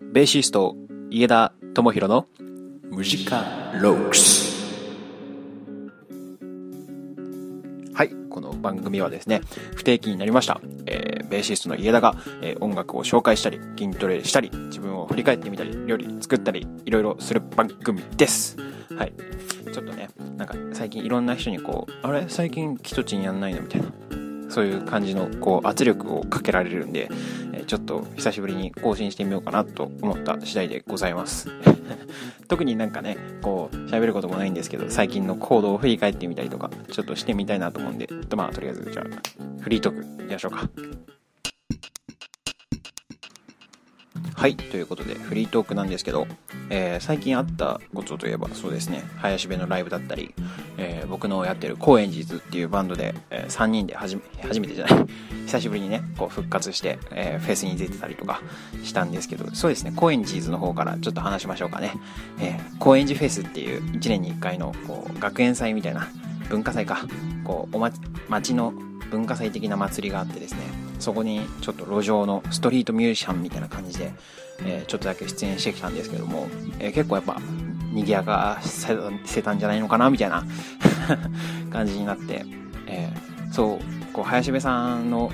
ベーシスト、家田智弘のムジカロックス。はい、この番組はですね、不定期になりました。えー、ベーシストの家田が、えー、音楽を紹介したり、筋トレしたり、自分を振り返ってみたり、料理作ったり、いろいろする番組です。はい。ちょっとね、なんか最近いろんな人にこう、あれ？最近キトチンやんないの？みたいな。そういう感じのこう圧力をかけられるんで、えちょっと久しぶりに更新してみようかなと思った次第でございます。特になんかね、こう喋ることもないんですけど、最近の行動を振り返ってみたりとか、ちょっとしてみたいなと思うんで、とまあとりあえずじゃあ、フリートークいきましょうか。はい、ということで、フリートークなんですけど、えー、最近あったことといえば、そうですね、林部のライブだったり、えー、僕のやってる高円寺っていうバンドで、えー、3人で初め、初めてじゃない、久しぶりにね、こう復活して、えフェスに出てたりとかしたんですけど、そうですね、高円寺の方からちょっと話しましょうかね。え高円寺フェスっていう1年に1回の、こう、学園祭みたいな、文化祭か、こう、おま、町の文化祭的な祭りがあってですね、そこにちょっと路上のストリートミュージシャンみたいな感じで、えー、ちょっとだけ出演してきたんですけども、えー、結構やっぱ賑やかせたんじゃないのかなみたいな。感じになって、えー、そうこう林部さんの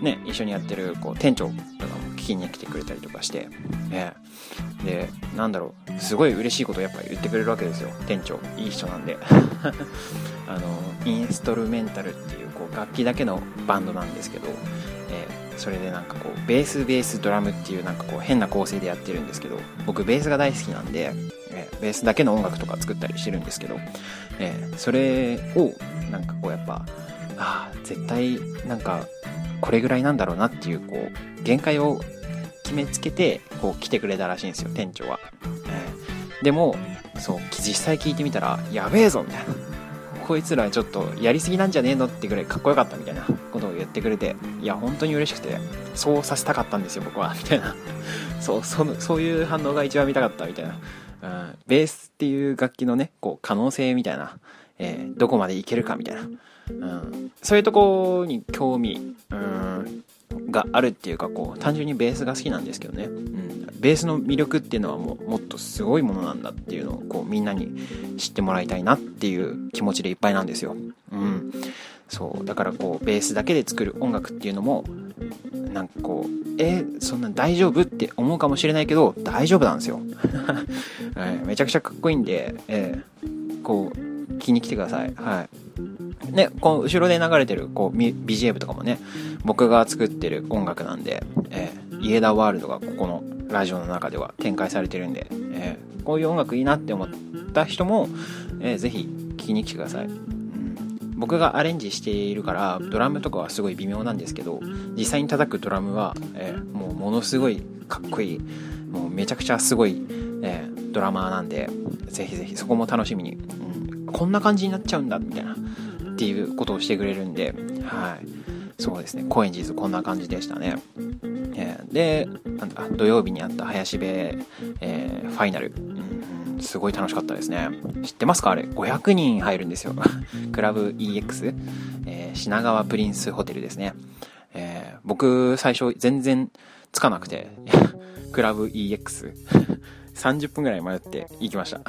ね一緒にやってるこう店長とかも聞きに来てくれたりとかして、えー、でなんだろうすごい嬉しいことをやっぱ言ってくれるわけですよ店長。いい人なんで。あのインストルメンタルっていうこう楽器だけのバンドなんですけど。えー、それでなんかこうベースベースドラムっていうなんかこう変な構成でやってるんですけど。僕ベースが大好きなんで、ベースだけの音楽とか作ったりしてるんですけど、えー、それをなんかこうやっぱああ絶対なんかこれぐらいなんだろうなっていうこう限界を決めつけてこう来てくれたらしいんですよ店長は、えー、でもそう実際聞いてみたらやべえぞみたいなこいつらちょっとやりすぎなんじゃねえのってぐらいかっこよかったみたいなことを言ってくれて、いや、本当に嬉しくて、そうさせたかったんですよ、僕は、みたいな。そう、その、そういう反応が一番見たかったみたいな。うん、ベースっていう楽器のね、こう、可能性みたいな、えー、どこまでいけるかみたいな。うん、そういうとこに興味、うん、があるっていうか、こう、単純にベースが好きなんですけどね。うん、ベースの魅力っていうのはもう、もっとすごいものなんだっていうのを、こう、みんなに知ってもらいたいなっていう気持ちでいっぱいなんですよ。うん。そうだからこうベースだけで作る音楽っていうのもなんかこうえー、そんな大丈夫って思うかもしれないけど大丈夫なんですよ、え ー、めちゃくちゃかっこいいんで、えー、こう聞きに来てください。はい。ねこの後ろで流れてるこう BGM とかもね僕が作ってる音楽なんで、えー、イエダワールドがここのラジオの中では展開されてるんで、えー、こういう音楽いいなって思った人も、えー、ぜひ聴きに来てください。僕がアレンジしているからドラムとかはすごい微妙なんですけど実際に叩くドラムは、えー、もうものすごいかっこいいもうめちゃくちゃすごい、えー、ドラマーなんでぜひぜひそこも楽しみに、うん、こんな感じになっちゃうんだみたいなっていうことをしてくれるんではい。そうですね。高円寺図こんな感じでしたね、えー、で土曜日にあった林部、えファイナル、すごい楽しかったですね。知ってますかあれ、500人入るんですよ。クラブ EX、えー、品川プリンスホテルですね。えー、僕、最初全然つかなくて、クラブ EX、30分ぐらい迷って行きました。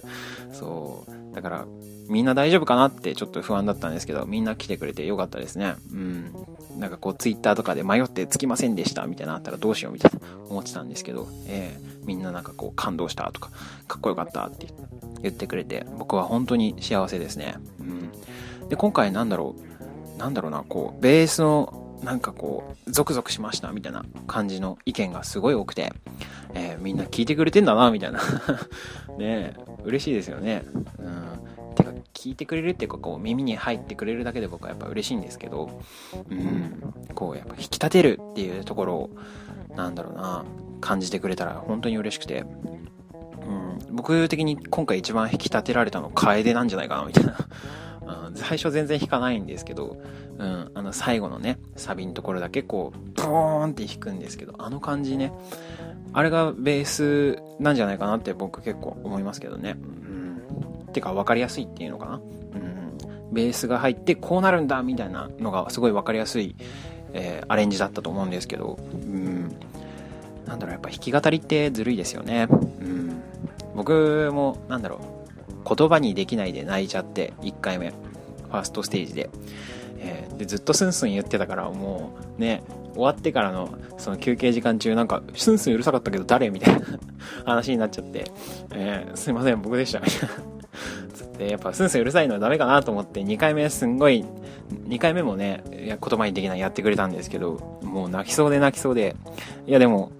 そう。だから、みんな大丈夫かなってちょっと不安だったんですけど、みんな来てくれてよかったですね。うん。なんかこう、ツイッターとかで迷ってつきませんでしたみたいなあったらどうしようみたいな思ってたんですけど、えー、みんななんかこう、感動したとか、かっこよかったって言ってくれて、僕は本当に幸せですね。うん。で、今回なんだろう、なんだろうな、こう、ベースのなんかこう、ゾクゾクしましたみたいな感じの意見がすごい多くて、えー、みんな聞いてくれてんだな、みたいな ね嬉しいですよね。うん。てか、聞いてくれるっていうか、こう、耳に入ってくれるだけで僕はやっぱ嬉しいんですけど、うん、こう、やっぱ引き立てるっていうところを、なんだろうな、感じてくれたら本当に嬉しくて、うん、僕的に今回一番引き立てられたの楓なんじゃないかな、みたいな。最初全然弾かないんですけど、うん、あの最後のね、サビのところだけこう、ブーンって弾くんですけど、あの感じね、あれがベースなんじゃないかなって僕結構思いますけどね。うん。てか分かりやすいっていうのかな。うん。ベースが入ってこうなるんだみたいなのがすごい分かりやすい、えー、アレンジだったと思うんですけど、うん。ななんだろう、やっぱ弾き語りってずるいですよね。うん。僕も、なんだろう、言葉にできないで泣いちゃって、1回目、ファーストステージで。えー、で、ずっとスンスン言ってたから、もう、ね、終わってからの、その休憩時間中、なんか、スンスンうるさかったけど誰みたいな 話になっちゃって、えー、すいません、僕でした、みたいな。で、やっぱスンスンうるさいのはダメかなと思って、2回目すんごい、2回目もね、言葉にできないやってくれたんですけど、もう泣きそうで泣きそうで、いやでも、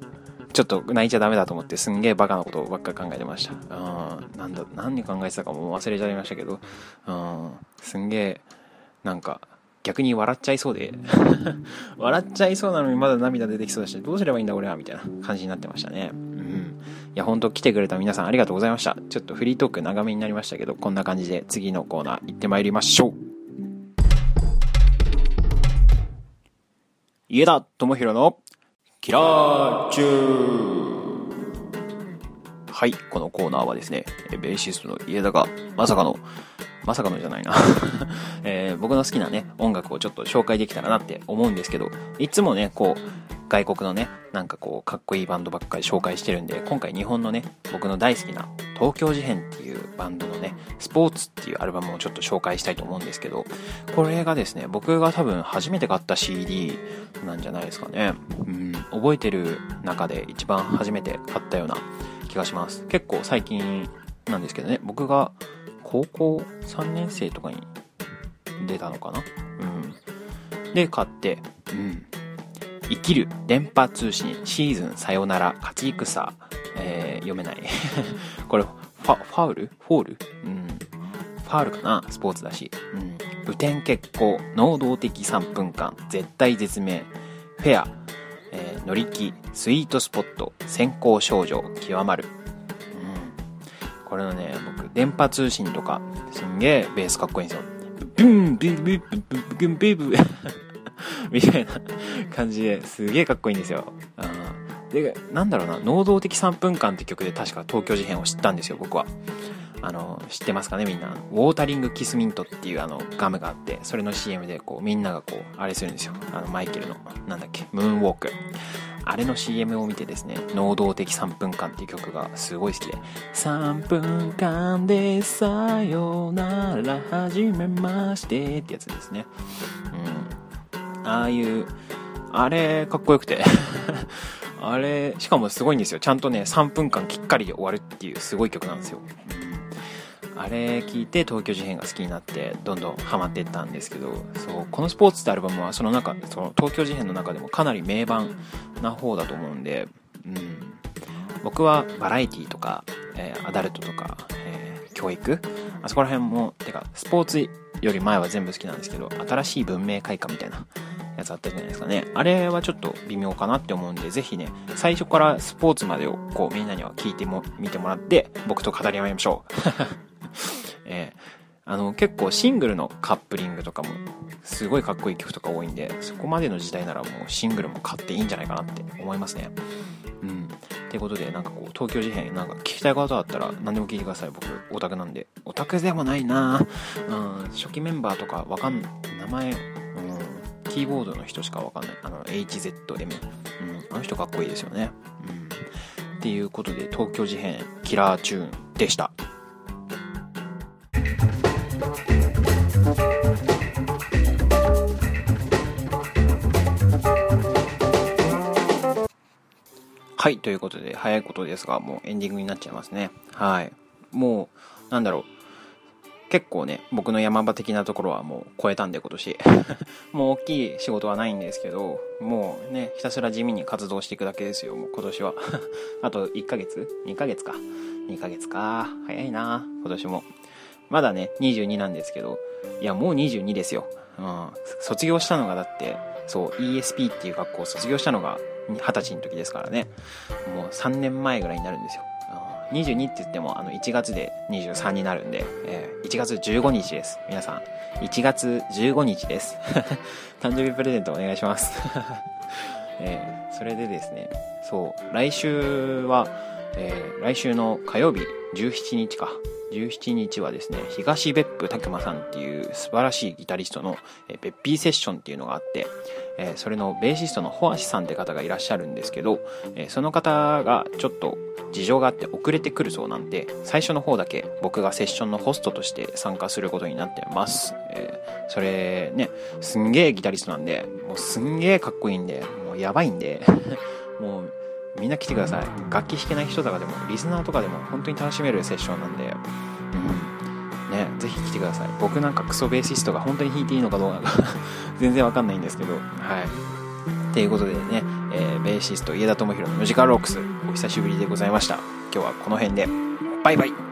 ちょっと泣いちゃダメだと思ってすんげえバカなことばっか考えてました。うん、なんだ、何考えてたかも忘れちゃいましたけど、うん、すんげえ、なんか、逆に笑っちゃいそうで 笑っちゃいそうなのにまだ涙出てきそうだし、どうすればいいんだ俺はみたいな感じになってましたね。うん。いや、ほんと来てくれた皆さんありがとうございました。ちょっとフリートーク長めになりましたけど、こんな感じで次のコーナー行ってまいりましょう。家田智弘のキラーチュー。はい、このコーナーはですね、ベーシストの家田がまさかのまさかのじゃないな。えー、僕の好きなね、音楽をちょっと紹介できたらなって思うんですけど、いつもね、こう、外国のね、なんかこう、かっこいいバンドばっかり紹介してるんで、今回日本のね、僕の大好きな東京事変っていうバンドのね、スポーツっていうアルバムをちょっと紹介したいと思うんですけど、これがですね、僕が多分初めて買った CD なんじゃないですかね。うん、覚えてる中で一番初めて買ったような気がします。結構最近なんですけどね、僕が高校3年生とかに出たのかなうん。で、買って、うん。きる電波通信シーズンさよなら勝ち戦、えー、読めない。これファファウル？フォール？うん。ファウルかな？スポーツだし。うん。雨天決行能動的3分間。絶体絶命。フェア、えー、乗り気。スイートスポット。閃光少女。極まる。うん。これのね、僕、電波通信とか、すんげえベースかっこいいんですよ。ブン、ビブビブビブビブ みたいな感じですげえかっこいいんですよ。で、なんだろうな、能動的3分間って曲で確か東京事変を知ったんですよ、僕は。あの、知ってますかねみんな。ウォータリングキスミントっていうあのガムがあって、それの CM でこうみんながこう、あれするんですよ。あのマイケルの、なんだっけ、ムーンウォーク。あれの CM を見てですね、能動的3分間っていう曲がすごい好きで、3分間でさよなら始めましてってやつですね。うん。ああいう、あれ、かっこよくて あれ、しかもすごいんですよ。ちゃんとね、3分間きっかりで終わるっていうすごい曲なんですよ。あれ聞いて東京事変が好きになってどんどんハマっていったんですけどそうこの「スポーツ」ってアルバムはその中その東京事変の中でもかなり名盤な方だと思うんで、うん、僕はバラエティとか、えー、アダルトとか、えー、教育？あそこら辺もてかスポーツより前は全部好きなんですけど新しい文明開化みたいなやつあったじゃないですかね。あれはちょっと微妙かなって思うんで、ぜひね、最初からスポーツまでをこうみんなには聞いても、見てもらって、僕と語り合いましょう。えー、あの結構シングルのカップリングとかもすごいかっこいい曲とか多いんでそこまでの時代ならもうシングルも買っていいんじゃないかなって思いますね。うん。ってことでなんかこう東京事変なんか聞きたいことあったら何でも聞いてください。僕オタクなんで。オタクでもないな。うん。初期メンバーとかわかん名前キーボードの人しかわかんないあの HZM うんあの人かっこいいですよねうんっていうことで東京事変キラーチューンでしたはい、ということで、早いことですが、もうエンディングになっちゃいますね。はい。もう、なんだろう。結構ね、僕の山場的なところはもう超えたんで、今年。もう大きい仕事はないんですけど、もうね、ひたすら地味に活動していくだけですよ、もう今年は。あと1ヶ月 ?2 ヶ月か。2ヶ月か。早いな、今年も。まだね、22なんですけど、いや、もう22ですよ。うん。卒業したのがだって、そう、ESP っていう学校を卒業したのが二十歳の時ですからね。もう3年前ぐらいになるんですよ。22って言ってもあの1月で23になるんで、えー、1月15日です。皆さん、1月15日です。誕生日プレゼントお願いします。えー、それでですね、そう、来週は、えー、来週の火曜日17日か17日はですね、東別府拓馬さんっていう素晴らしいギタリストの、えー、ベッピーセッションっていうのがあって、えー、それのベーシストのホアシさんって方がいらっしゃるんですけど、えー、その方がちょっと事情があって遅れてくるそうなんで、最初の方だけ僕がセッションのホストとして参加することになってます。えー、それね、すんげえギタリストなんで、もうすんげえかっこいいんで、もうやばいんで、もうみんな来てください。楽器弾けない人とかでも、リスナーとかでも本当に楽しめるセッションなんで、うん。ね、ぜひ来てください。僕なんかクソベーシストが本当に弾いていいのかどうなのか 全然わかんないんですけど、はい。ということでね、えー、ベーシスト家田智弘のムジカルロックス、お久しぶりでございました。今日はこの辺で、バイバイ